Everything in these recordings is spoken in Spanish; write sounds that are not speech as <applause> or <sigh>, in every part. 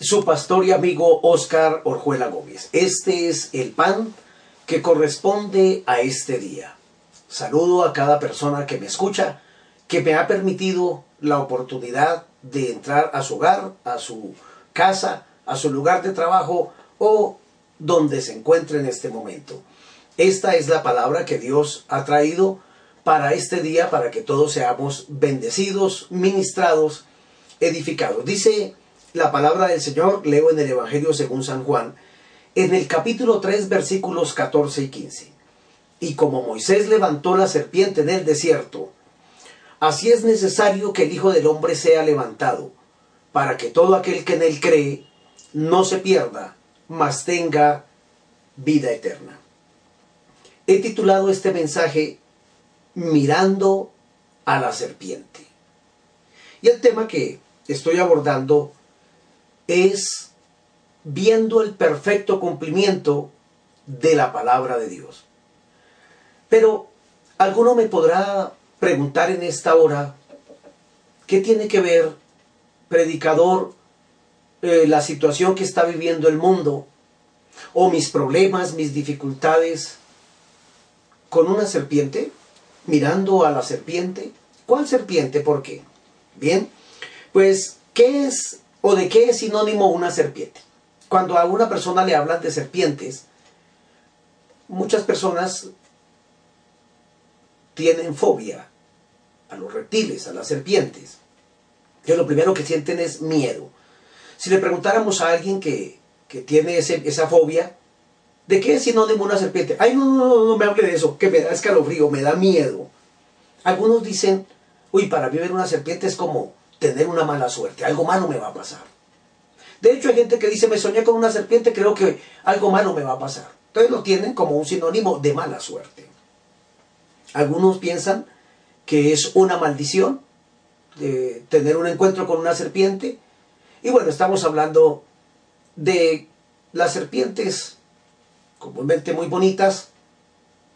su pastor y amigo Oscar Orjuela Gómez. Este es el pan que corresponde a este día. Saludo a cada persona que me escucha, que me ha permitido la oportunidad de entrar a su hogar, a su casa, a su lugar de trabajo o donde se encuentre en este momento. Esta es la palabra que Dios ha traído para este día, para que todos seamos bendecidos, ministrados, edificados. Dice la palabra del Señor, leo en el Evangelio según San Juan, en el capítulo 3, versículos 14 y 15. Y como Moisés levantó la serpiente en el desierto, así es necesario que el Hijo del Hombre sea levantado, para que todo aquel que en él cree no se pierda, mas tenga vida eterna. He titulado este mensaje Mirando a la serpiente. Y el tema que estoy abordando es viendo el perfecto cumplimiento de la palabra de Dios. Pero alguno me podrá preguntar en esta hora, ¿qué tiene que ver, predicador, eh, la situación que está viviendo el mundo, o mis problemas, mis dificultades, con una serpiente? Mirando a la serpiente. ¿Cuál serpiente? ¿Por qué? Bien, pues, ¿qué es ¿O de qué es sinónimo una serpiente? Cuando a una persona le hablan de serpientes, muchas personas tienen fobia a los reptiles, a las serpientes. Que lo primero que sienten es miedo. Si le preguntáramos a alguien que, tiene esa fobia, ¿de qué es sinónimo una serpiente? Ay, no, no, no, no me hable de eso, que me da escalofrío, me da miedo. Algunos dicen, uy, para mí ver una serpiente es como tener una mala suerte, algo malo me va a pasar. De hecho, hay gente que dice, me soñé con una serpiente, creo que algo malo me va a pasar. Entonces lo tienen como un sinónimo de mala suerte. Algunos piensan que es una maldición de tener un encuentro con una serpiente. Y bueno, estamos hablando de las serpientes comúnmente muy bonitas,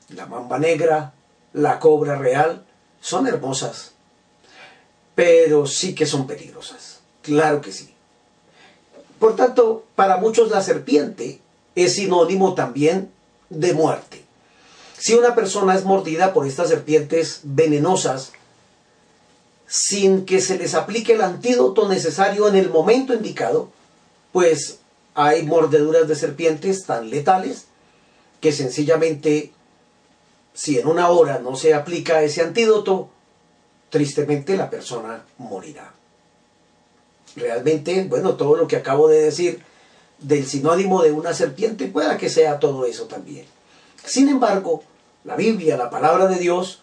la mamba negra, la cobra real, son hermosas, pero sí que son peligrosas. Claro que sí. Por tanto, para muchos la serpiente es sinónimo también de muerte. Si una persona es mordida por estas serpientes venenosas, sin que se les aplique el antídoto necesario en el momento indicado, pues hay mordeduras de serpientes tan letales que sencillamente, si en una hora no se aplica ese antídoto, tristemente la persona morirá. Realmente, bueno, todo lo que acabo de decir del sinónimo de una serpiente, pueda que sea todo eso también. Sin embargo, la Biblia, la palabra de Dios,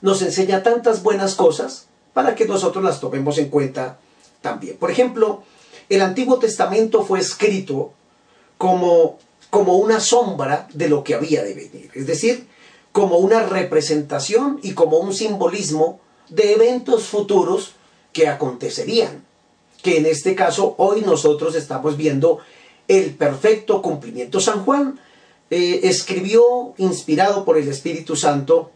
nos enseña tantas buenas cosas para que nosotros las tomemos en cuenta también. Por ejemplo, el Antiguo Testamento fue escrito como, como una sombra de lo que había de venir, es decir, como una representación y como un simbolismo de eventos futuros que acontecerían, que en este caso hoy nosotros estamos viendo el perfecto cumplimiento. San Juan eh, escribió, inspirado por el Espíritu Santo,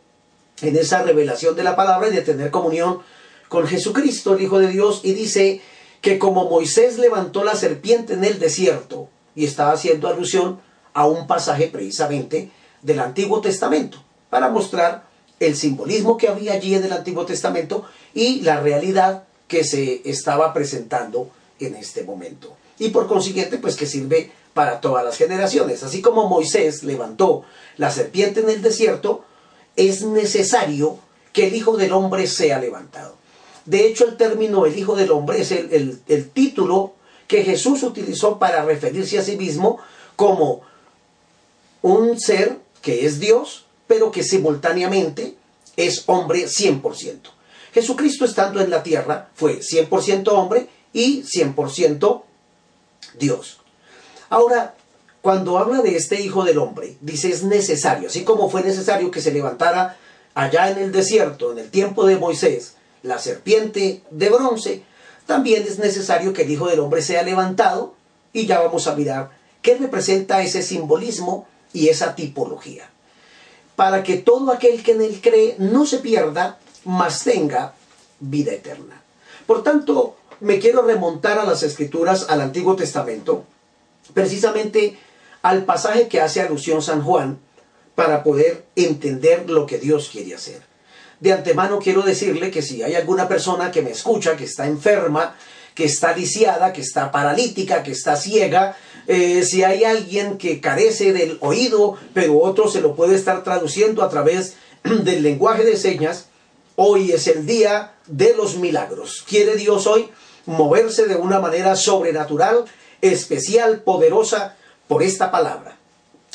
en esa revelación de la palabra y de tener comunión con Jesucristo, el Hijo de Dios, y dice que como Moisés levantó la serpiente en el desierto, y estaba haciendo alusión a un pasaje precisamente del Antiguo Testamento, para mostrar el simbolismo que había allí en el Antiguo Testamento y la realidad que se estaba presentando en este momento. Y por consiguiente, pues que sirve para todas las generaciones. Así como Moisés levantó la serpiente en el desierto, es necesario que el Hijo del Hombre sea levantado. De hecho, el término el Hijo del Hombre es el, el título que Jesús utilizó para referirse a sí mismo como un ser que es Dios, pero que simultáneamente es hombre 100%. Jesucristo estando en la tierra fue 100% hombre y 100% Dios. Ahora, cuando habla de este Hijo del Hombre, dice es necesario, así como fue necesario que se levantara allá en el desierto, en el tiempo de Moisés, la serpiente de bronce, también es necesario que el Hijo del Hombre sea levantado y ya vamos a mirar qué representa ese simbolismo y esa tipología. Para que todo aquel que en él cree no se pierda, mas tenga vida eterna. Por tanto, me quiero remontar a las escrituras, al Antiguo Testamento, precisamente al pasaje que hace alusión San Juan para poder entender lo que Dios quiere hacer. De antemano quiero decirle que si hay alguna persona que me escucha, que está enferma, que está lisiada, que está paralítica, que está ciega, eh, si hay alguien que carece del oído, pero otro se lo puede estar traduciendo a través <clears throat> del lenguaje de señas, hoy es el día de los milagros. ¿Quiere Dios hoy moverse de una manera sobrenatural, especial, poderosa? por esta palabra.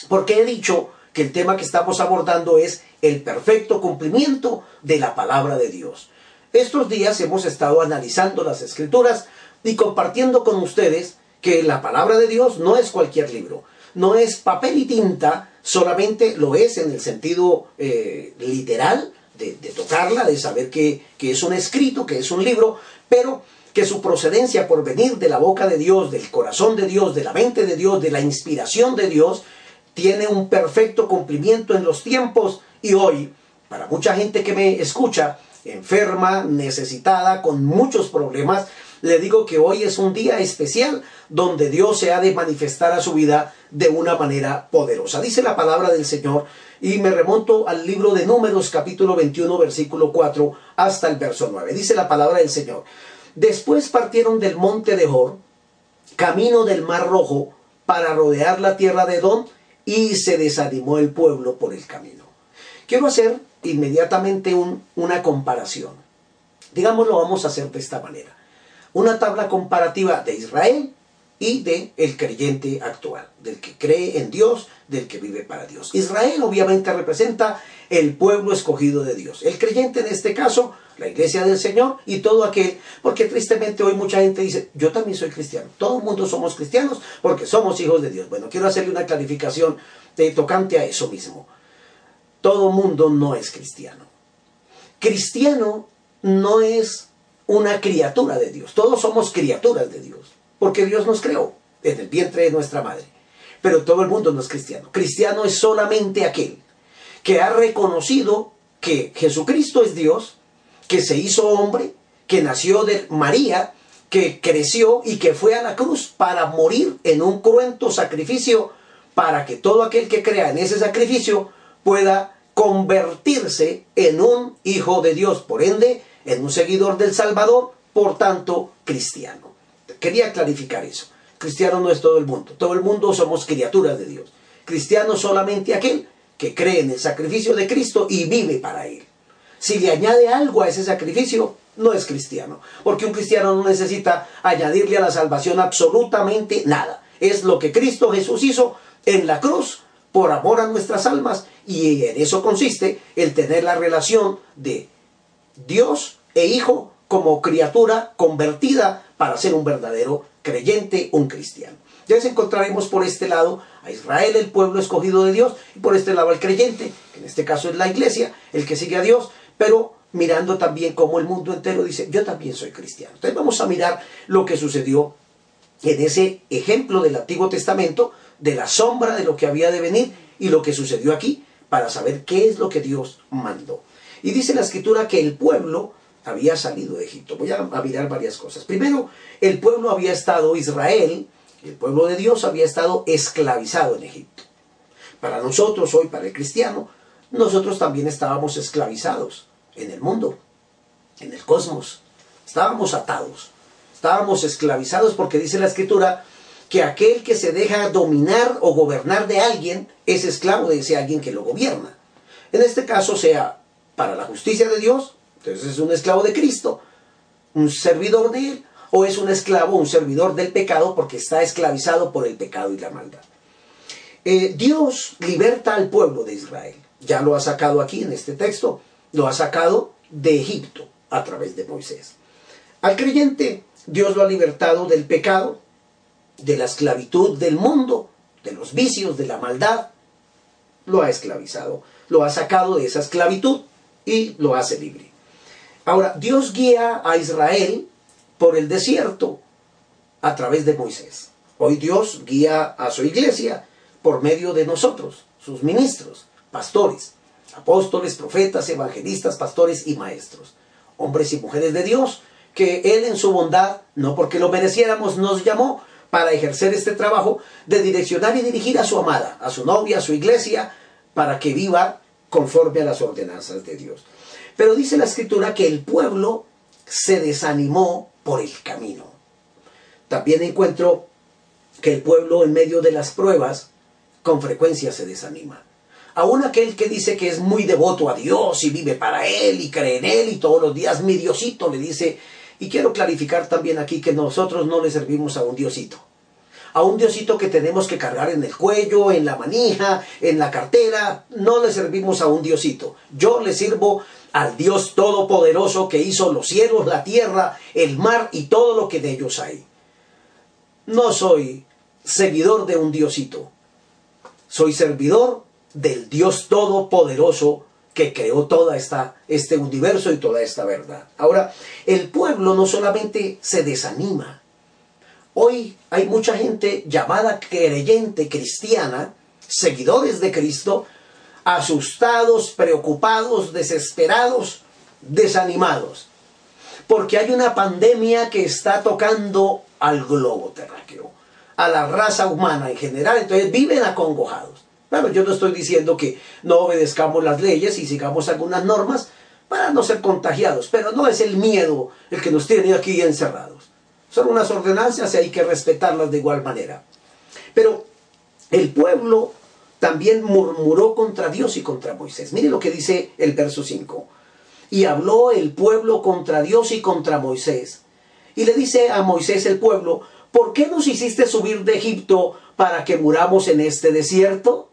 Porque he dicho que el tema que estamos abordando es el perfecto cumplimiento de la palabra de Dios. Estos días hemos estado analizando las escrituras y compartiendo con ustedes que la palabra de Dios no es cualquier libro, no es papel y tinta, solamente lo es en el sentido eh, literal de, tocarla, de saber que, que es un escrito, que es un libro, pero que su procedencia por venir de la boca de Dios, del corazón de Dios, de la mente de Dios, de la inspiración de Dios, tiene un perfecto cumplimiento en los tiempos. Y hoy, para mucha gente que me escucha, enferma, necesitada, con muchos problemas, le digo que hoy es un día especial donde Dios se ha de manifestar a su vida de una manera poderosa. Dice la palabra del Señor y me remonto al libro de Números capítulo 21 versículo 4 hasta el verso 9. Dice la palabra del Señor. Después partieron del monte de Hor, camino del mar rojo, para rodear la tierra de Edom, y se desanimó el pueblo por el camino. Quiero hacer inmediatamente una comparación. Digámoslo, vamos a hacer de esta manera. Una tabla comparativa de Israel y de el creyente actual, del que cree en Dios, del que vive para Dios. Israel obviamente representa el pueblo escogido de Dios. El creyente en este caso, la iglesia del Señor y todo aquel, porque tristemente hoy mucha gente dice, yo también soy cristiano, todo el mundo somos cristianos porque somos hijos de Dios. Bueno, quiero hacerle una clarificación de, tocante a eso mismo. Todo mundo no es cristiano. Cristiano no es una criatura de Dios, todos somos criaturas de Dios porque Dios nos creó en el vientre de nuestra madre. Pero todo el mundo no es cristiano. Cristiano es solamente aquel que ha reconocido que Jesucristo es Dios, que se hizo hombre, que nació de María, que creció y que fue a la cruz para morir en un cruento sacrificio, para que todo aquel que crea en ese sacrificio pueda convertirse en un hijo de Dios, por ende, en un seguidor del Salvador, por tanto, cristiano. Quería clarificar eso. Cristiano no es todo el mundo. Todo el mundo somos criaturas de Dios. Cristiano solamente aquel que cree en el sacrificio de Cristo y vive para Él. Si le añade algo a ese sacrificio, no es cristiano. Porque un cristiano no necesita añadirle a la salvación absolutamente nada. Es lo que Cristo Jesús hizo en la cruz por amor a nuestras almas y en eso consiste el tener la relación de Dios e Hijo como criatura convertida para ser un verdadero creyente, un cristiano. Ya encontraremos por este lado a Israel, el pueblo escogido de Dios, y por este lado al creyente, que en este caso es la iglesia, el que sigue a Dios, pero mirando también como el mundo entero dice, yo también soy cristiano. Entonces vamos a mirar lo que sucedió en ese ejemplo del Antiguo Testamento, de la sombra de lo que había de venir y lo que sucedió aquí, para saber qué es lo que Dios mandó. Y dice la escritura que el pueblo había salido de Egipto. Voy a, mirar varias cosas. Primero, el pueblo había estado, Israel, el pueblo de Dios había estado esclavizado en Egipto. Para nosotros, hoy, para el cristiano, nosotros también estábamos esclavizados en el mundo, en el cosmos. Estábamos atados, estábamos esclavizados porque dice la escritura que aquel que se deja dominar o gobernar de alguien es esclavo de ese alguien que lo gobierna. En este caso, sea para la justicia de Dios entonces es un esclavo de Cristo, un servidor de Él, o es un esclavo, un servidor del pecado porque está esclavizado por el pecado y la maldad. Eh, Dios liberta al pueblo de Israel. Ya lo ha sacado aquí en este texto. Lo ha sacado de Egipto a través de Moisés. Al creyente Dios lo ha libertado del pecado, de la esclavitud del mundo de los vicios, de la maldad, lo ha esclavizado, lo ha sacado de esa esclavitud y lo hace libre. Ahora, Dios guía a Israel por el desierto a través de Moisés. Hoy Dios guía a su iglesia por medio de nosotros, sus ministros, pastores, apóstoles, profetas, evangelistas, pastores y maestros, hombres y mujeres de Dios, que Él en su bondad, no porque lo mereciéramos, nos llamó para ejercer este trabajo de direccionar y dirigir a su amada, a su novia, a su iglesia, para que viva conforme a las ordenanzas de Dios. Pero dice la escritura que el pueblo se desanimó por el camino. También encuentro que el pueblo en medio de las pruebas con frecuencia se desanima. Aún aquel que dice que es muy devoto a Dios y vive para Él y cree en Él y todos los días mi Diosito le dice, y quiero clarificar también aquí que nosotros no le servimos a un Diosito. A un Diosito que tenemos que cargar en el cuello, en la manija, en la cartera, no le servimos a un Diosito. Yo le sirvo al Dios Todopoderoso que hizo los cielos, la tierra, el mar y todo lo que de ellos hay. No soy seguidor de un Diosito. Soy servidor del Dios Todopoderoso que creó toda esta este universo y toda esta verdad. Ahora, el pueblo no solamente se desanima. Hoy hay mucha gente llamada creyente cristiana, seguidores de Cristo, asustados, preocupados, desesperados, desanimados, porque hay una pandemia que está tocando al globo terráqueo, a la raza humana en general, entonces viven acongojados. Bueno, yo no estoy diciendo que no obedezcamos las leyes y sigamos algunas normas para no ser contagiados, pero no es el miedo el que nos tiene aquí encerrados. Son unas ordenanzas y hay que respetarlas de igual manera. Pero el pueblo también murmuró contra Dios y contra Moisés. Mire lo que dice el verso 5. Y habló el pueblo contra Dios y contra Moisés. Y le dice a Moisés el pueblo, ¿por qué nos hiciste subir de Egipto para que muramos en este desierto?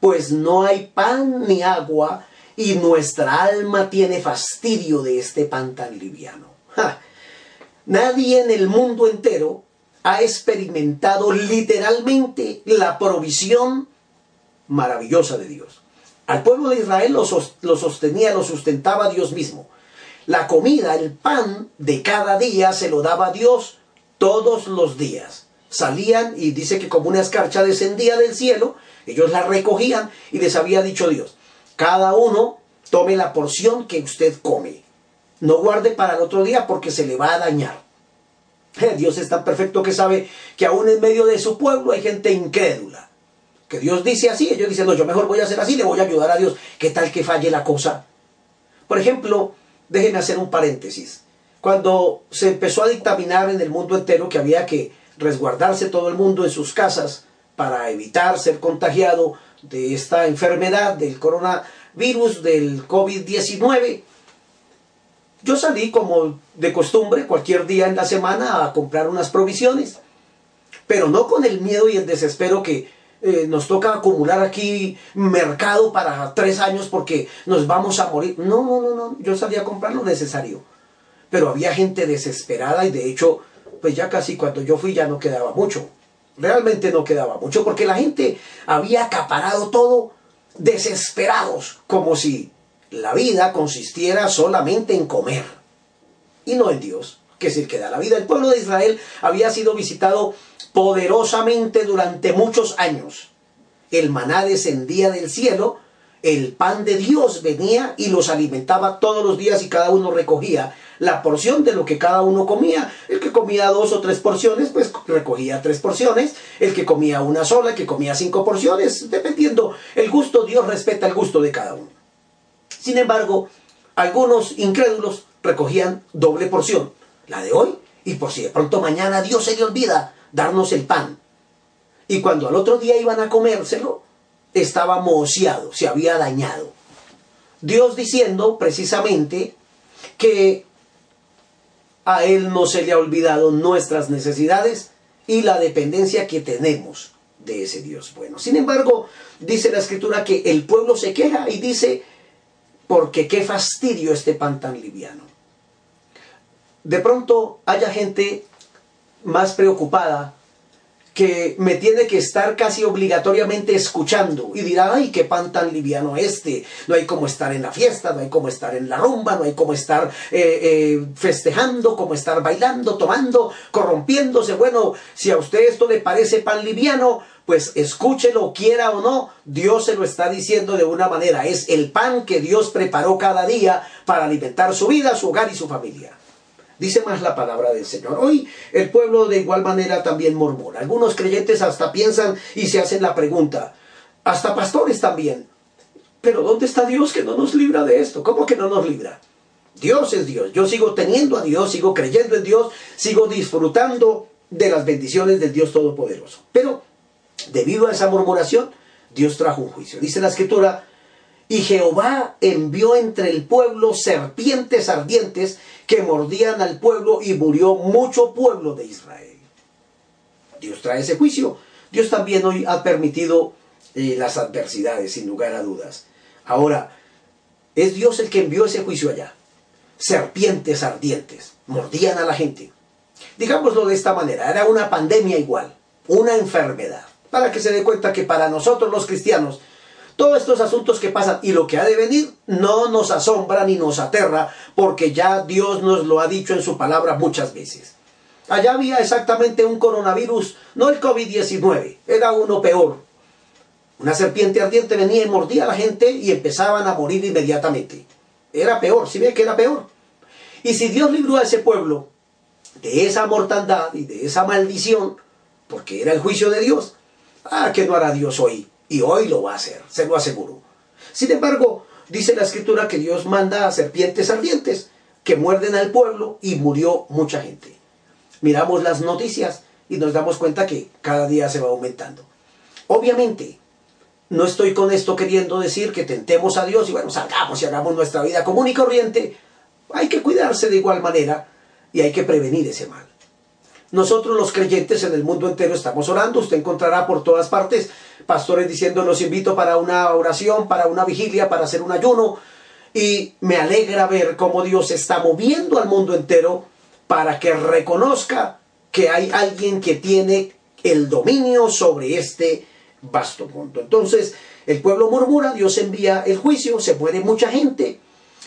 pues no hay pan ni agua y nuestra alma tiene fastidio de este pan tan liviano. Nadie en el mundo entero ha experimentado literalmente la provisión maravillosa de Dios. Al pueblo de Israel lo, sostenía, lo sustentaba Dios mismo. La comida, el pan de cada día se lo daba Dios todos los días. Salían y dice que como una escarcha descendía del cielo ellos la recogían y les había dicho Dios, cada uno tome la porción que usted come. No guarde para el otro día porque se le va a dañar. <laughs> Dios es tan perfecto que sabe que aún en medio de su pueblo hay gente incrédula. Que Dios dice así, ellos dicen, no, yo mejor voy a hacer así, le voy a ayudar a Dios. ¿Qué tal que falle la cosa? Por ejemplo, déjenme hacer un paréntesis. Cuando se empezó a dictaminar en el mundo entero que había que resguardarse todo el mundo en sus casas, para evitar ser contagiado de esta enfermedad del coronavirus, del COVID-19. Yo salí como de costumbre cualquier día en la semana a comprar unas provisiones, pero no con el miedo y el desespero que eh, nos toca acumular aquí mercado para tres años porque nos vamos a morir. No, no, no, no, yo salí a comprar lo necesario. Pero había gente desesperada y de hecho, pues ya casi cuando yo fui ya no quedaba mucho realmente no quedaba mucho, porque la gente había acaparado todo desesperados, como si la vida consistiera solamente en comer y no en Dios, que es el que da la vida. El pueblo de Israel había sido visitado poderosamente durante muchos años. El maná descendía del cielo, el pan de Dios venía y los alimentaba todos los días y cada uno recogía la porción de lo que cada uno comía. El que comía dos o tres porciones, pues recogía tres porciones. El que comía una sola, el que comía cinco porciones, dependiendo el gusto, Dios respeta el gusto de cada uno. Sin embargo, algunos incrédulos recogían doble porción, la de hoy, y por si de pronto mañana Dios se le olvida darnos el pan. Y cuando al otro día iban a comérselo, estaba mociado, se había dañado. Dios diciendo precisamente que a Él no se le ha olvidado nuestras necesidades y la dependencia que tenemos de ese Dios bueno. Sin embargo, dice la escritura que el pueblo se queja y dice, porque qué fastidio este pan tan liviano. De pronto haya gente más preocupada que me tiene que estar casi obligatoriamente escuchando y dirá, ay, qué pan tan liviano este, no hay como estar en la fiesta, no hay como estar en la rumba, no hay como estar eh, eh, festejando, como estar bailando, tomando, corrompiéndose. Bueno, si a usted esto le parece pan liviano, pues escúchelo, quiera o no, Dios se lo está diciendo de una manera, es el pan que Dios preparó cada día para alimentar su vida, su hogar y su familia. Dice más la palabra del Señor. Hoy el pueblo de igual manera también murmura. Algunos creyentes hasta piensan y se hacen la pregunta. Hasta pastores también. Pero ¿dónde está Dios que no nos libra de esto? ¿Cómo que no nos libra? Dios es Dios. Yo sigo teniendo a Dios, sigo creyendo en Dios, sigo disfrutando de las bendiciones del Dios Todopoderoso. Pero debido a esa murmuración, Dios trajo un juicio. Dice la escritura, y Jehová envió entre el pueblo serpientes ardientes que mordían al pueblo y murió mucho pueblo de Israel. Dios trae ese juicio. Dios también hoy ha permitido eh, las adversidades, sin lugar a dudas. Ahora, es Dios el que envió ese juicio allá. Serpientes ardientes mordían a la gente. Digámoslo de esta manera, era una pandemia igual, una enfermedad. Para que se dé cuenta que para nosotros los cristianos todos estos asuntos que pasan y lo que ha de venir no nos asombra ni nos aterra porque ya Dios nos lo ha dicho en su palabra muchas veces. Allá había exactamente un coronavirus, no el COVID-19, era uno peor. Una serpiente ardiente venía y mordía a la gente y empezaban a morir inmediatamente. Era peor, si ve que era peor. Y si Dios libró a ese pueblo de esa mortandad y de esa maldición, porque era el juicio de Dios, ah, ¿qué no hará Dios hoy? Y hoy lo va a hacer, se lo aseguro. Sin embargo, dice la escritura que Dios manda a serpientes ardientes que muerden al pueblo y murió mucha gente. Miramos las noticias y nos damos cuenta que cada día se va aumentando. Obviamente, no estoy con esto queriendo decir que tentemos a Dios y bueno, salgamos y hagamos nuestra vida común y corriente. Hay que cuidarse de igual manera y hay que prevenir ese mal. Nosotros los creyentes en el mundo entero estamos orando, usted encontrará por todas partes pastores diciendo los invito para una oración, para una vigilia, para hacer un ayuno. Y me alegra ver cómo Dios está moviendo al mundo entero para que reconozca que hay alguien que tiene el dominio sobre este vasto mundo. Entonces el pueblo murmura, Dios envía el juicio, se muere mucha gente.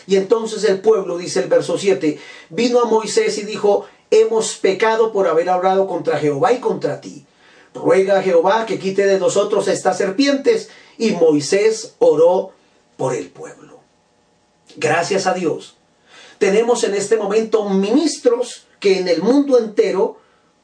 Y entonces el pueblo, dice el verso 7, vino a Moisés y dijo, hemos pecado por haber hablado contra Jehová y contra ti. Ruega a Jehová que quite de nosotros estas serpientes. Y Moisés oró por el pueblo. Gracias a Dios. Tenemos en este momento ministros que en el mundo entero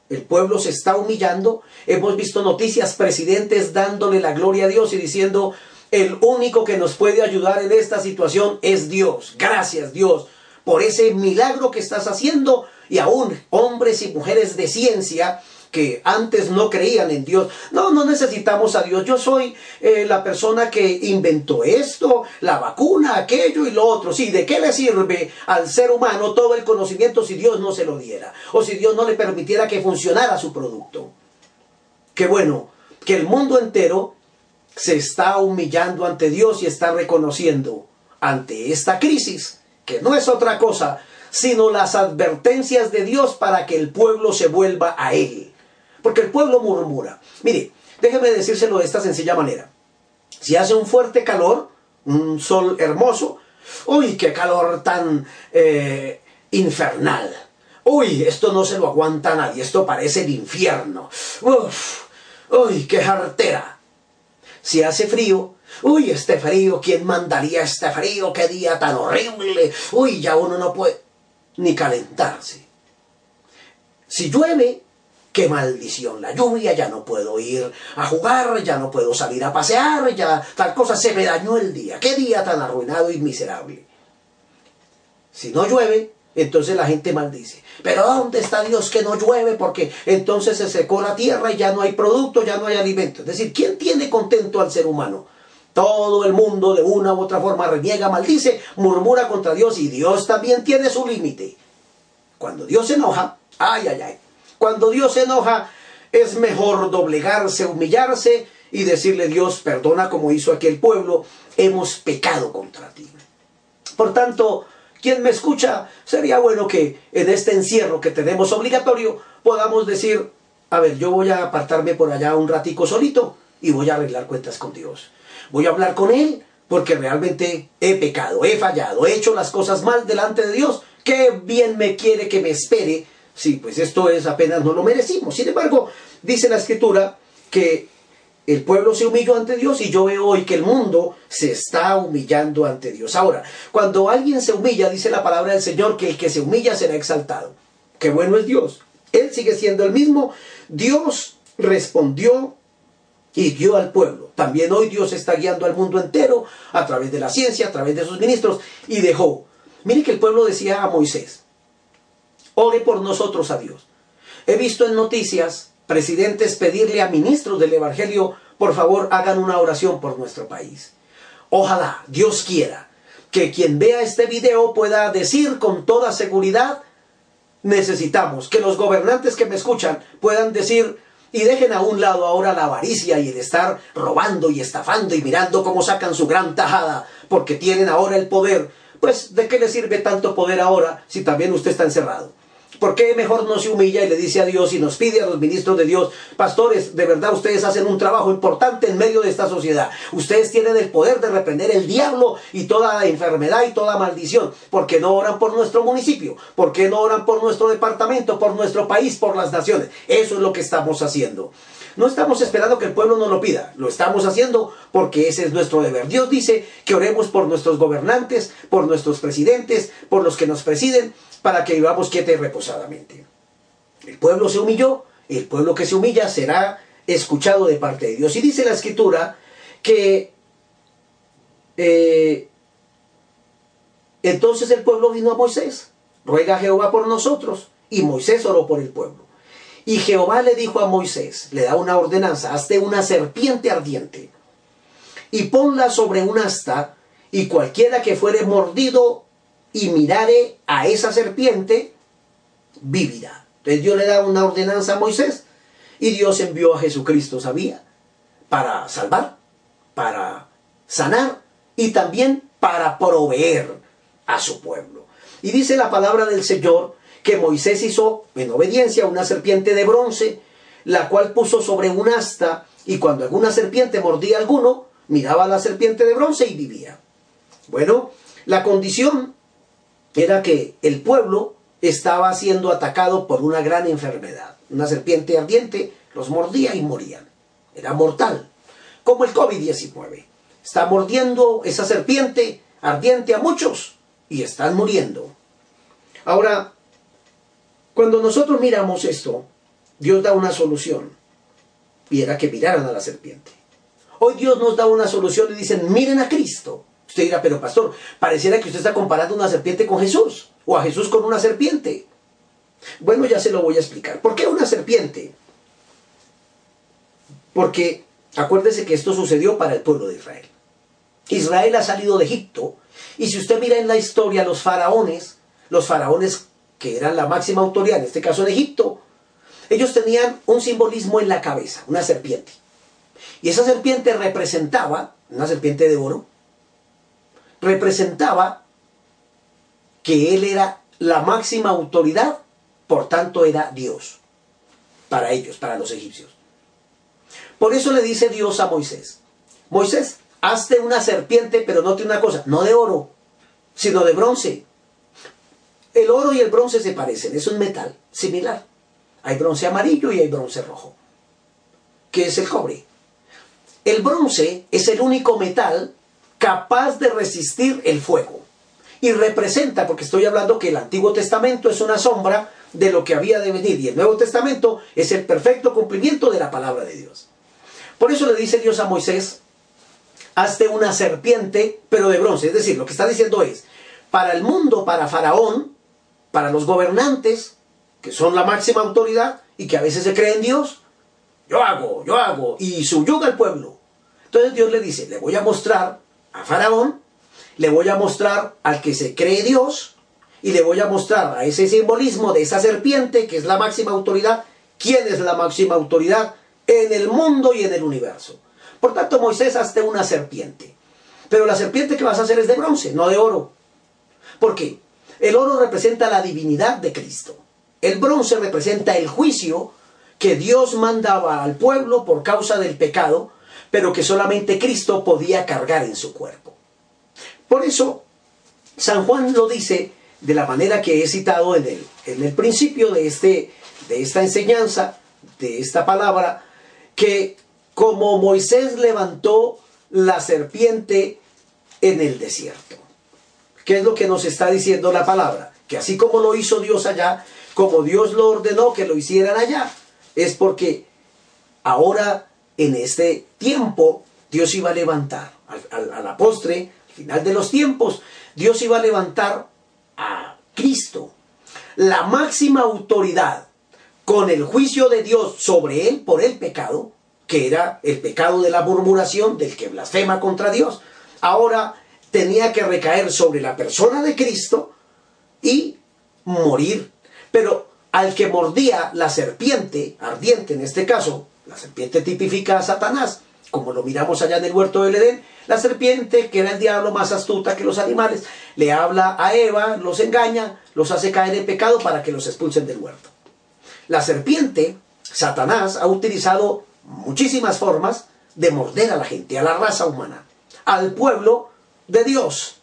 el pueblo se está humillando. Hemos visto noticias, presidentes dándole la gloria a Dios y diciendo, el único que nos puede ayudar en esta situación es Dios. Gracias Dios por ese milagro que estás haciendo y aún hombres y mujeres de ciencia que antes no creían en Dios. No, no necesitamos a Dios. Yo soy eh, la persona que inventó esto, la vacuna, aquello y lo otro. Sí, ¿de qué le sirve al ser humano todo el conocimiento si Dios no se lo diera? O si Dios no le permitiera que funcionara su producto. Qué bueno que el mundo entero se está humillando ante Dios y está reconociendo ante esta crisis, que no es otra cosa sino las advertencias de Dios para que el pueblo se vuelva a Él. Porque el pueblo murmura. Mire, déjeme decírselo de esta sencilla manera. Si hace un fuerte calor, un sol hermoso, uy, qué calor tan eh, infernal. Uy, esto no se lo aguanta nadie, esto parece el infierno. Uf, uy, qué jartera. Si hace frío, uy, este frío, ¿quién mandaría este frío? Qué día tan horrible. Uy, ya uno no puede ni calentarse. Si llueve, qué maldición la lluvia, ya no puedo ir a jugar, ya no puedo salir a pasear, ya tal cosa, se me dañó el día. Qué día tan arruinado y miserable. Si no llueve, entonces la gente maldice. Pero ¿dónde está Dios que no llueve? Porque entonces se secó la tierra y ya no hay producto, ya no hay alimento. Es decir, ¿quién tiene contento al ser humano? Todo el mundo de una u otra forma reniega, maldice, murmura contra Dios y Dios también tiene su límite. Cuando Dios se enoja, ay, ay, ay. Cuando Dios se enoja, es mejor doblegarse, humillarse y decirle Dios, perdona como hizo aquel pueblo, hemos pecado contra ti. Por tanto, quien me escucha, sería bueno que en este encierro que tenemos obligatorio podamos decir, a ver, yo voy a apartarme por allá un ratico solito y voy a arreglar cuentas con Dios. Voy a hablar con Él porque realmente he pecado, he fallado, he hecho las cosas mal delante de Dios. Qué bien me quiere que me espere. Sí, pues esto es apenas no lo merecimos. Sin embargo, dice la escritura que el pueblo se humilló ante Dios y yo veo hoy que el mundo se está humillando ante Dios. Ahora, cuando alguien se humilla, dice la palabra del Señor que el que se humilla será exaltado. Qué bueno es Dios. Él sigue siendo el mismo. Dios respondió y guió al pueblo. También hoy Dios está guiando al mundo entero a través de la ciencia, a través de sus ministros, y dejó. Mire que el pueblo decía a Moisés, ore por nosotros a Dios. He visto en noticias presidentes pedirle a ministros del Evangelio, por favor, hagan una oración por nuestro país. Ojalá, Dios quiera, que quien vea este video pueda decir con toda seguridad, necesitamos que los gobernantes que me escuchan puedan decir, y dejen a un lado ahora la avaricia y el estar robando y estafando y mirando cómo sacan su gran tajada porque tienen ahora el poder. Pues, ¿de qué le sirve tanto poder ahora si también usted está encerrado? ¿Por qué mejor no se humilla y le dice a Dios y nos pide a los ministros de Dios, pastores, de verdad ustedes hacen un trabajo importante en medio de esta sociedad? Ustedes tienen el poder de reprender el diablo y toda enfermedad y toda maldición. ¿Por qué no oran por nuestro municipio? ¿Por qué no oran por nuestro departamento, por nuestro país, por las naciones? Eso es lo que estamos haciendo. No estamos esperando que el pueblo nos lo pida, lo estamos haciendo porque ese es nuestro deber. Dios dice que oremos por nuestros gobernantes, por nuestros presidentes, por los que nos presiden, para que vivamos quieta y reposadamente. El pueblo se humilló, el pueblo que se humilla será escuchado de parte de Dios. Y dice la escritura que eh, entonces el pueblo vino a Moisés, ruega a Jehová por nosotros, y Moisés oró por el pueblo. Y Jehová le dijo a Moisés, le da una ordenanza, hazte una serpiente ardiente y ponla sobre un asta, y cualquiera que fuere mordido y mirare a esa serpiente, vivirá. Entonces Dios le da una ordenanza a Moisés y Dios envió a Jesucristo, sabía, para salvar, para sanar y también para proveer a su pueblo. Y dice la palabra del Señor que Moisés hizo en obediencia una serpiente de bronce, la cual puso sobre un asta y cuando alguna serpiente mordía a alguno, miraba a la serpiente de bronce y vivía. Bueno, la condición era que el pueblo estaba siendo atacado por una gran enfermedad. Una serpiente ardiente los mordía y morían. Era mortal, como el COVID-19. Está mordiendo esa serpiente ardiente a muchos y están muriendo. Ahora, cuando nosotros miramos esto, Dios da una solución. Y era que miraran a la serpiente. Hoy Dios nos da una solución y dicen, miren a Cristo. Usted dirá, pero pastor, pareciera que usted está comparando una serpiente con Jesús o a Jesús con una serpiente. Bueno, ya se lo voy a explicar. ¿Por qué una serpiente? Porque acuérdese que esto sucedió para el pueblo de Israel. Israel ha salido de Egipto y si usted mira en la historia los faraones, los faraones que eran la máxima autoridad, en este caso en Egipto, ellos tenían un simbolismo en la cabeza, una serpiente. Y esa serpiente representaba, una serpiente de oro, representaba que él era la máxima autoridad, por tanto era Dios para ellos, para los egipcios. Por eso le dice Dios a Moisés, Moisés, hazte una serpiente, pero no tiene una cosa, no de oro, sino de bronce. El oro y el bronce se parecen, es un metal similar. Hay bronce amarillo y hay bronce rojo, que es el cobre. El bronce es el único metal capaz de resistir el fuego. Y representa, porque estoy hablando que el Antiguo Testamento es una sombra de lo que había de venir y el Nuevo Testamento es el perfecto cumplimiento de la palabra de Dios. Por eso le dice Dios a Moisés, hazte una serpiente, pero de bronce. Es decir, lo que está diciendo es, para el mundo, para Faraón, para los gobernantes, que son la máxima autoridad y que a veces se creen Dios, yo hago, yo hago, y subyuga al pueblo. Entonces Dios le dice, le voy a mostrar a Faraón, le voy a mostrar al que se cree Dios y le voy a mostrar a ese simbolismo de esa serpiente que es la máxima autoridad, quién es la máxima autoridad en el mundo y en el universo. Por tanto, Moisés hazte una serpiente. Pero la serpiente que vas a hacer es de bronce, no de oro. ¿Por qué? El oro representa la divinidad de Cristo. El bronce representa el juicio que Dios mandaba al pueblo por causa del pecado, pero que solamente Cristo podía cargar en su cuerpo. Por eso, San Juan lo dice de la manera que he citado en el, en el principio de, este, de esta enseñanza, de esta palabra, que como Moisés levantó la serpiente en el desierto. ¿Qué es lo que nos está diciendo la palabra? Que así como lo hizo Dios allá, como Dios lo ordenó que lo hicieran allá, es porque ahora en este tiempo Dios iba a levantar, a la postre, al final de los tiempos, Dios iba a levantar a Cristo, la máxima autoridad con el juicio de Dios sobre él por el pecado, que era el pecado de la murmuración, del que blasfema contra Dios, ahora tenía que recaer sobre la persona de Cristo y morir. Pero al que mordía la serpiente, ardiente en este caso, la serpiente tipifica a Satanás, como lo miramos allá en el huerto del Edén, la serpiente, que era el diablo más astuta que los animales, le habla a Eva, los engaña, los hace caer en pecado para que los expulsen del huerto. La serpiente, Satanás, ha utilizado muchísimas formas de morder a la gente, a la raza humana, al pueblo de Dios,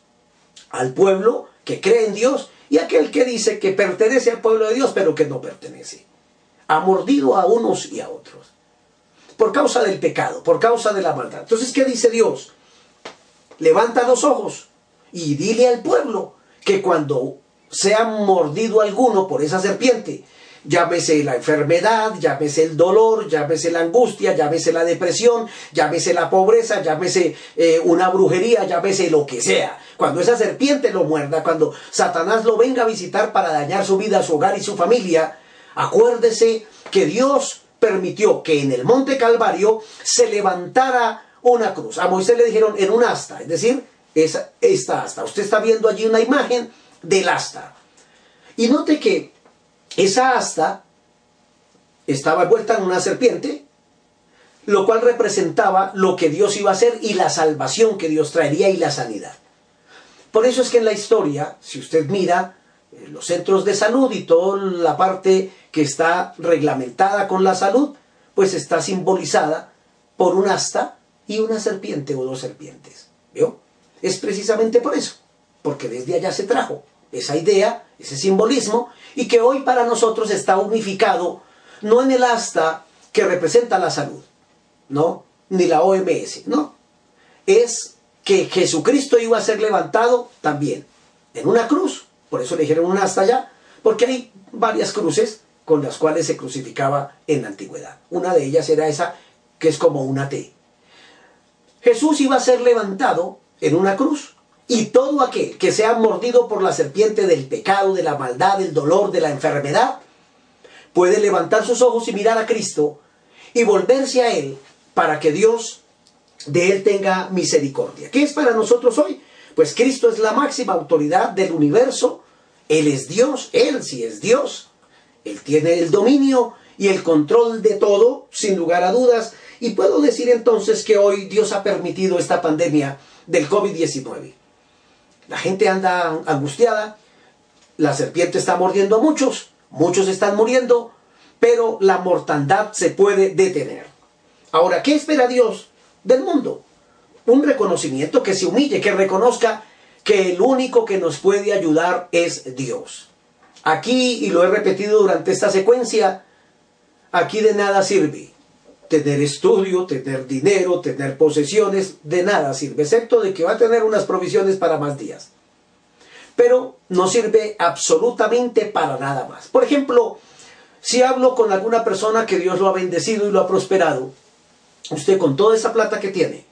al pueblo que cree en Dios y aquel que dice que pertenece al pueblo de Dios, pero que no pertenece. Ha mordido a unos y a otros. Por causa del pecado, por causa de la maldad. Entonces, ¿qué dice Dios? Levanta los ojos y dile al pueblo que cuando sea mordido alguno por esa serpiente, llámese la enfermedad, llámese el dolor, llámese la angustia, llámese la depresión, llámese la pobreza, llámese eh, una brujería, llámese lo que sea. Cuando esa serpiente lo muerda, cuando Satanás lo venga a visitar para dañar su vida, su hogar y su familia, acuérdese que Dios permitió que en el monte Calvario se levantara una cruz. A Moisés le dijeron en un asta, es decir, esa, esta asta. Usted está viendo allí una imagen del asta. Y note que esa asta estaba envuelta en una serpiente, lo cual representaba lo que Dios iba a hacer y la salvación que Dios traería y la sanidad. Por eso es que en la historia, si usted mira los centros de salud y toda la parte que está reglamentada con la salud, pues está simbolizada por un asta y una serpiente o dos serpientes. ¿Vio? Es precisamente por eso, porque desde allá se trajo esa idea, ese simbolismo, y que hoy para nosotros está unificado no en el asta que representa la salud, no, ni la OMS, no, es que Jesucristo iba a ser levantado también en una cruz, por eso le dijeron un asta ya, porque hay varias cruces con las cuales se crucificaba en la antigüedad. Una de ellas era esa que es como una T. Jesús iba a ser levantado en una cruz y todo aquel que sea mordido por la serpiente del pecado, de la maldad, del dolor, de la enfermedad, puede levantar sus ojos y mirar a Cristo y volverse a Él para que Dios de Él tenga misericordia. ¿Qué es para nosotros hoy? Pues Cristo es la máxima autoridad del universo. Él es Dios, Él sí es Dios. Él tiene el dominio y el control de todo, sin lugar a dudas. Y puedo decir entonces que hoy Dios ha permitido esta pandemia del COVID-19. La gente anda angustiada, la serpiente está mordiendo a muchos, muchos están muriendo, pero la mortandad se puede detener. Ahora, ¿qué espera Dios del mundo? Un reconocimiento que se humille, que reconozca que el único que nos puede ayudar es Dios. Aquí, y lo he repetido durante esta secuencia, aquí de nada sirve tener estudio, tener dinero, tener posesiones, de nada sirve, excepto de que va a tener unas provisiones para más días. Pero no sirve absolutamente para nada más. Por ejemplo, si hablo con alguna persona que Dios lo ha bendecido y lo ha prosperado, usted con toda esa plata que tiene,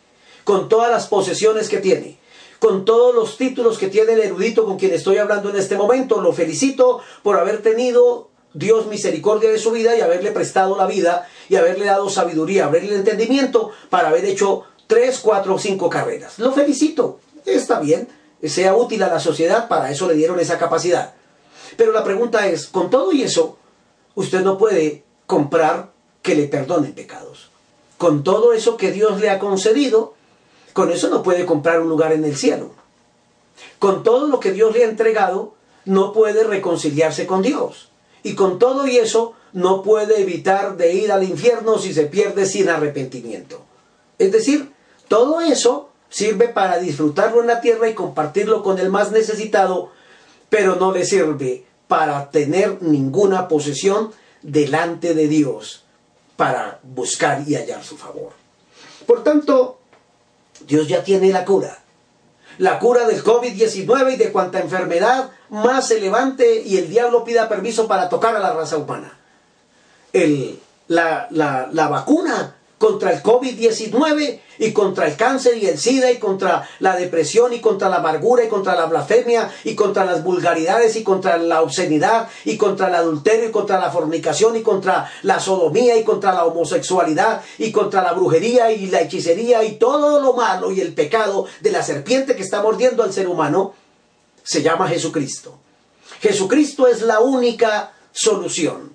con todas las posesiones que tiene, con todos los títulos que tiene el erudito con quien estoy hablando en este momento, lo felicito por haber tenido Dios misericordia de su vida y haberle prestado la vida y haberle dado sabiduría, haberle entendimiento para haber hecho tres, cuatro o cinco carreras. Lo felicito, está bien, sea útil a la sociedad, para eso le dieron esa capacidad. Pero la pregunta es, con todo y eso, usted no puede comprar que le perdonen pecados. Con todo eso que Dios le ha concedido, con eso no puede comprar un lugar en el cielo. Con todo lo que Dios le ha entregado, no puede reconciliarse con Dios. Y con todo y eso, no puede evitar de ir al infierno si se pierde sin arrepentimiento. Es decir, todo eso sirve para disfrutarlo en la tierra y compartirlo con el más necesitado, pero no le sirve para tener ninguna posesión delante de Dios para buscar y hallar su favor. Por tanto, Dios ya tiene la cura. La cura del COVID-19 y de cuanta enfermedad más se levante y el diablo pida permiso para tocar a la raza humana. El, la, la, la vacuna contra el COVID-19 y contra el cáncer y el SIDA y contra la depresión y contra la amargura y contra la blasfemia y contra las vulgaridades y contra la obscenidad y contra el adulterio y contra la fornicación y contra la sodomía y contra la homosexualidad y contra la brujería y la hechicería y todo lo malo y el pecado de la serpiente que está mordiendo al ser humano se llama Jesucristo. Jesucristo es la única solución.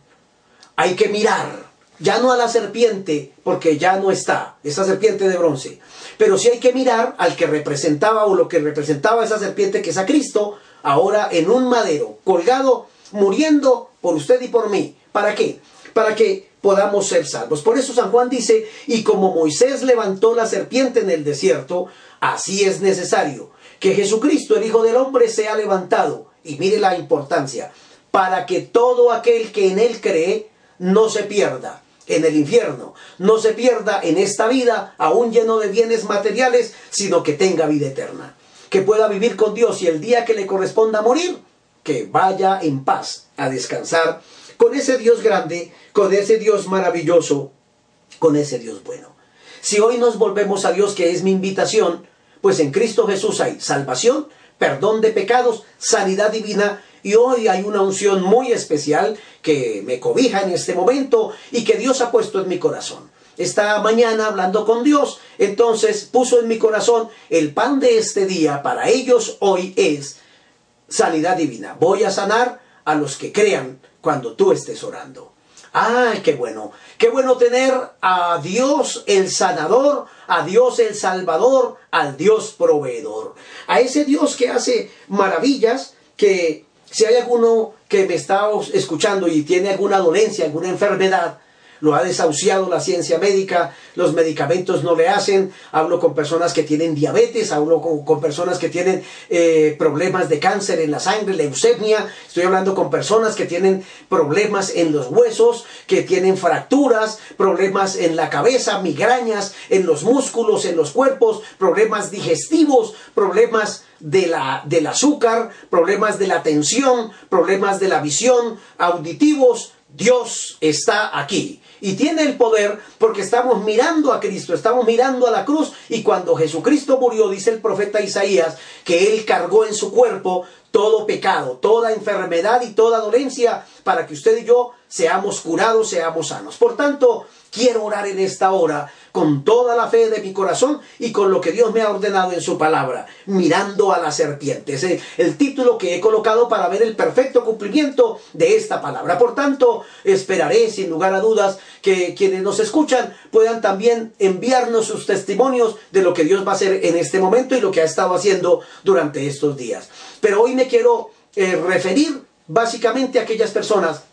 Hay que mirar ya no a la serpiente, porque ya no está, esa serpiente de bronce. Pero sí hay que mirar al que representaba o lo que representaba esa serpiente, que es a Cristo, ahora en un madero, colgado, muriendo por usted y por mí. ¿Para qué? Para que podamos ser salvos. Por eso San Juan dice, y como Moisés levantó la serpiente en el desierto, así es necesario que Jesucristo, el Hijo del Hombre, sea levantado. Y mire la importancia, para que todo aquel que en él cree no se pierda, en el infierno, no se pierda en esta vida, aún lleno de bienes materiales, sino que tenga vida eterna. Que pueda vivir con Dios y el día que le corresponda morir, que vaya en paz a descansar con ese Dios grande, con ese Dios maravilloso, con ese Dios bueno. Si hoy nos volvemos a Dios, que es mi invitación, pues en Cristo Jesús hay salvación, perdón de pecados, sanidad divina y hoy hay una unción muy especial que me cobija en este momento y que Dios ha puesto en mi corazón. Esta mañana hablando con Dios, entonces puso en mi corazón el pan de este día para ellos hoy es sanidad divina. Voy a sanar a los que crean cuando tú estés orando. ¡Ay, qué bueno! Qué bueno tener a Dios el sanador, a Dios el salvador, al Dios proveedor. A ese Dios que hace maravillas, que si hay alguno que me está escuchando y tiene alguna dolencia, alguna enfermedad, lo ha desahuciado la ciencia médica, los medicamentos no le hacen, hablo con personas que tienen diabetes, hablo con, personas que tienen eh, problemas de cáncer en la sangre, leucemia, estoy hablando con personas que tienen problemas en los huesos, que tienen fracturas, problemas en la cabeza, migrañas, en los músculos, en los cuerpos, problemas digestivos, problemas de la, del azúcar, problemas de la tensión, problemas de la visión, auditivos, Dios está aquí y tiene el poder porque estamos mirando a Cristo, estamos mirando a la cruz y cuando Jesucristo murió, dice el profeta Isaías, que Él cargó en su cuerpo todo pecado, toda enfermedad y toda dolencia para que usted y yo seamos curados, seamos sanos. Por tanto, quiero orar en esta hora con toda la fe de mi corazón y con lo que Dios me ha ordenado en su palabra, mirando a la serpiente. Es el título que he colocado para ver el perfecto cumplimiento de esta palabra. Por tanto, esperaré sin lugar a dudas que quienes nos escuchan puedan también enviarnos sus testimonios de lo que Dios va a hacer en este momento y lo que ha estado haciendo durante estos días. Pero hoy me quiero eh, referir básicamente a aquellas personas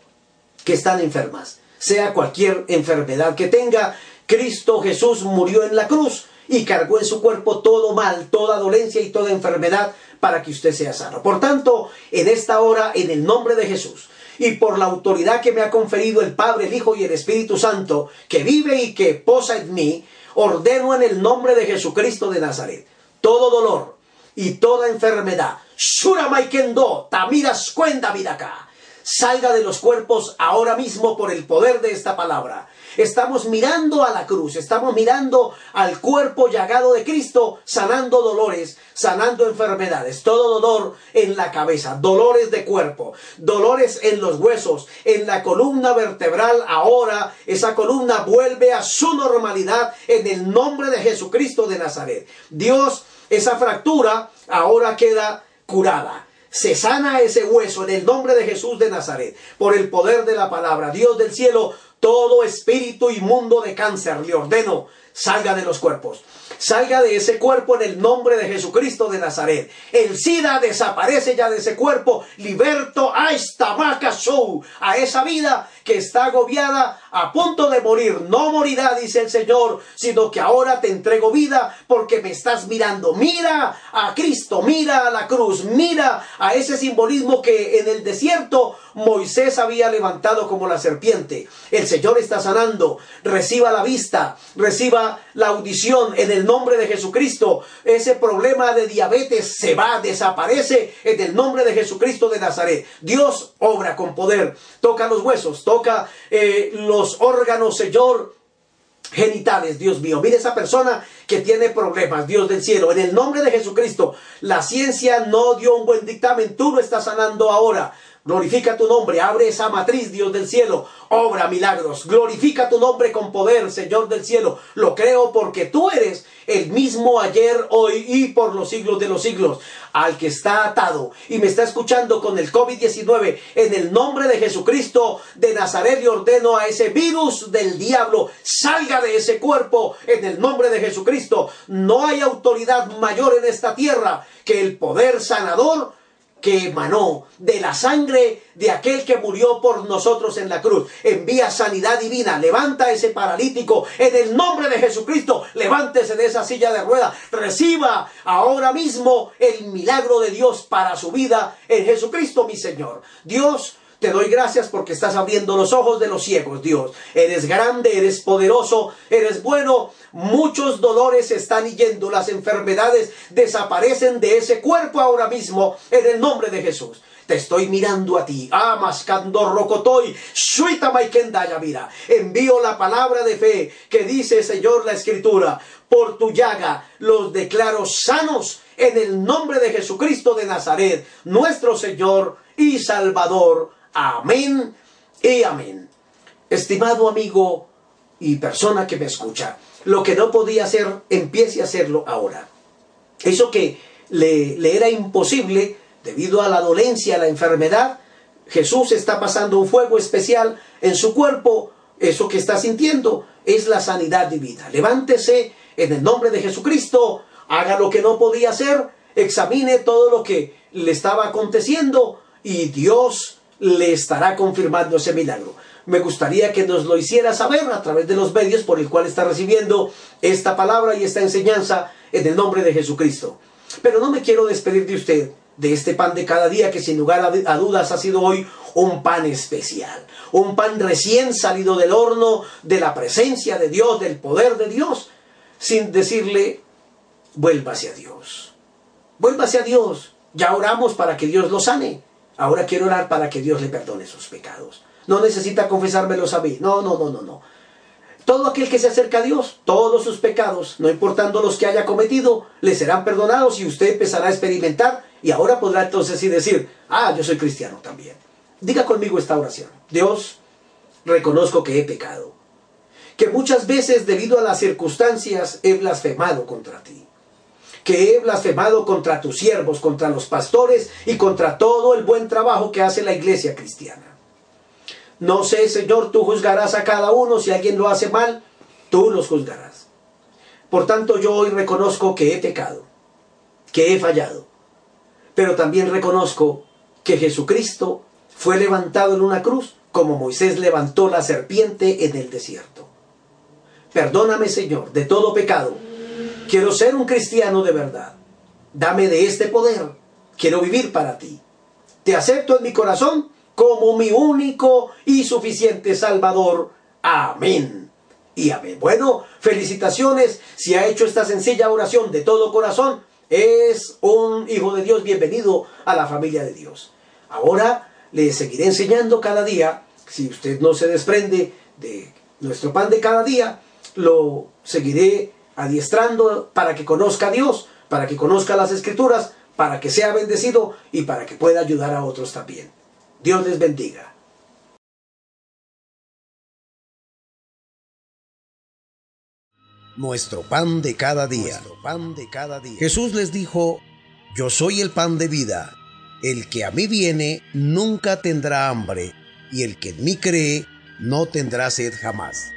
que están enfermas, sea cualquier enfermedad que tenga, Cristo Jesús murió en la cruz y cargó en su cuerpo todo mal, toda dolencia y toda enfermedad para que usted sea sano. Por tanto, en esta hora, en el nombre de Jesús, y por la autoridad que me ha conferido el Padre, el Hijo y el Espíritu Santo, que vive y que posa en mí, ordeno en el nombre de Jesucristo de Nazaret, todo dolor y toda enfermedad, Shura Maikendo, Tamiras Cuenda acá, salga de los cuerpos ahora mismo por el poder de esta palabra Estamos mirando a la cruz, estamos mirando al cuerpo llagado de Cristo, sanando dolores, sanando enfermedades, todo dolor en la cabeza, dolores de cuerpo, dolores en los huesos, en la columna vertebral. Ahora esa columna vuelve a su normalidad en el nombre de Jesucristo de Nazaret. Dios, esa fractura ahora queda curada. Se sana ese hueso en el nombre de Jesús de Nazaret, por el poder de la palabra. Dios del cielo, todo espíritu inmundo de cáncer le ordeno, salga de los cuerpos. Salga de ese cuerpo en el nombre de Jesucristo de Nazaret. El SIDA desaparece ya de ese cuerpo. Liberto a esta vaca show, a esa vida que está agobiada a punto de morir. No morirá, dice el Señor, sino que ahora te entrego vida porque me estás mirando. Mira a Cristo, mira a la cruz, mira a ese simbolismo que en el desierto Moisés había levantado como la serpiente. El Señor está sanando. Reciba la vista, reciba la audición en el nombre de Jesucristo. Ese problema de diabetes se va, desaparece en el nombre de Jesucristo de Nazaret. Dios obra con poder. Toca los huesos, toca eh, los órganos, Señor genitales, Dios mío. Mire esa persona que tiene problemas, Dios del cielo. En el nombre de Jesucristo, la ciencia no dio un buen dictamen, tú lo estás sanando ahora. Glorifica tu nombre, abre esa matriz, Dios del cielo, obra milagros, glorifica tu nombre con poder, Señor del cielo. Lo creo porque tú eres el mismo ayer, hoy y por los siglos de los siglos. Al que está atado y me está escuchando con el COVID-19, en el nombre de Jesucristo de Nazaret le ordeno a ese virus del diablo, salga de ese cuerpo en el nombre de Jesucristo. No hay autoridad mayor en esta tierra que el poder sanador que emanó de la sangre de aquel que murió por nosotros en la cruz. Envía sanidad divina. Levanta ese paralítico en el nombre de Jesucristo. Levántese de esa silla de ruedas. Reciba ahora mismo el milagro de Dios para su vida en Jesucristo, mi Señor. Dios te doy gracias porque estás abriendo los ojos de los ciegos, Dios. Eres grande, eres poderoso, eres bueno. Muchos dolores están yendo, las enfermedades desaparecen de ese cuerpo ahora mismo en el nombre de Jesús. Te estoy mirando a ti. Amas rocotoy, suita maikendaya mira. Envío la palabra de fe que dice, Señor, la escritura. Por tu llaga los declaro sanos en el nombre de Jesucristo de Nazaret, nuestro Señor y Salvador. Amén y amén. Estimado amigo y persona que me escucha, lo que no podía hacer, empiece a hacerlo ahora. Eso que le, era imposible debido a la dolencia, a la enfermedad, Jesús está pasando un fuego especial en su cuerpo. Eso que está sintiendo es la sanidad divina. Levántese en el nombre de Jesucristo, haga lo que no podía hacer, examine todo lo que le estaba aconteciendo y Dios le estará confirmando ese milagro. Me gustaría que nos lo hiciera saber a través de los medios por el cual está recibiendo esta palabra y esta enseñanza en el nombre de Jesucristo. Pero no me quiero despedir de usted, de este pan de cada día que sin lugar a dudas ha sido hoy un pan especial, un pan recién salido del horno, de la presencia de Dios, del poder de Dios, sin decirle, vuélvase a Dios, vuélvase a Dios, ya oramos para que Dios lo sane. Ahora quiero orar para que Dios le perdone sus pecados. No necesita confesármelos a mí. No, no, no, no, no. Todo aquel que se acerca a Dios, todos sus pecados, no importando los que haya cometido, le serán perdonados y usted empezará a experimentar y ahora podrá entonces sí decir, ah, yo soy cristiano también. Diga conmigo esta oración. Dios, reconozco que he pecado, que muchas veces debido a las circunstancias he blasfemado contra ti que he blasfemado contra tus siervos, contra los pastores y contra todo el buen trabajo que hace la iglesia cristiana. No sé, Señor, tú juzgarás a cada uno, si alguien lo hace mal, tú los juzgarás. Por tanto, yo hoy reconozco que he pecado, que he fallado, pero también reconozco que Jesucristo fue levantado en una cruz como Moisés levantó la serpiente en el desierto. Perdóname, Señor, de todo pecado Quiero ser un cristiano de verdad. Dame de este poder. Quiero vivir para ti. Te acepto en mi corazón como mi único y suficiente Salvador. Amén. Y amén. Bueno, felicitaciones. Si ha hecho esta sencilla oración de todo corazón, es un hijo de Dios. Bienvenido a la familia de Dios. Ahora le seguiré enseñando cada día. Si usted no se desprende de nuestro pan de cada día, lo seguiré adiestrando para que conozca a Dios, para que conozca las escrituras, para que sea bendecido y para que pueda ayudar a otros también. Dios les bendiga. Nuestro pan de cada día. pan de cada día. Jesús les dijo, yo soy el pan de vida. El que a mí viene nunca tendrá hambre, y el que en mí cree no tendrá sed jamás.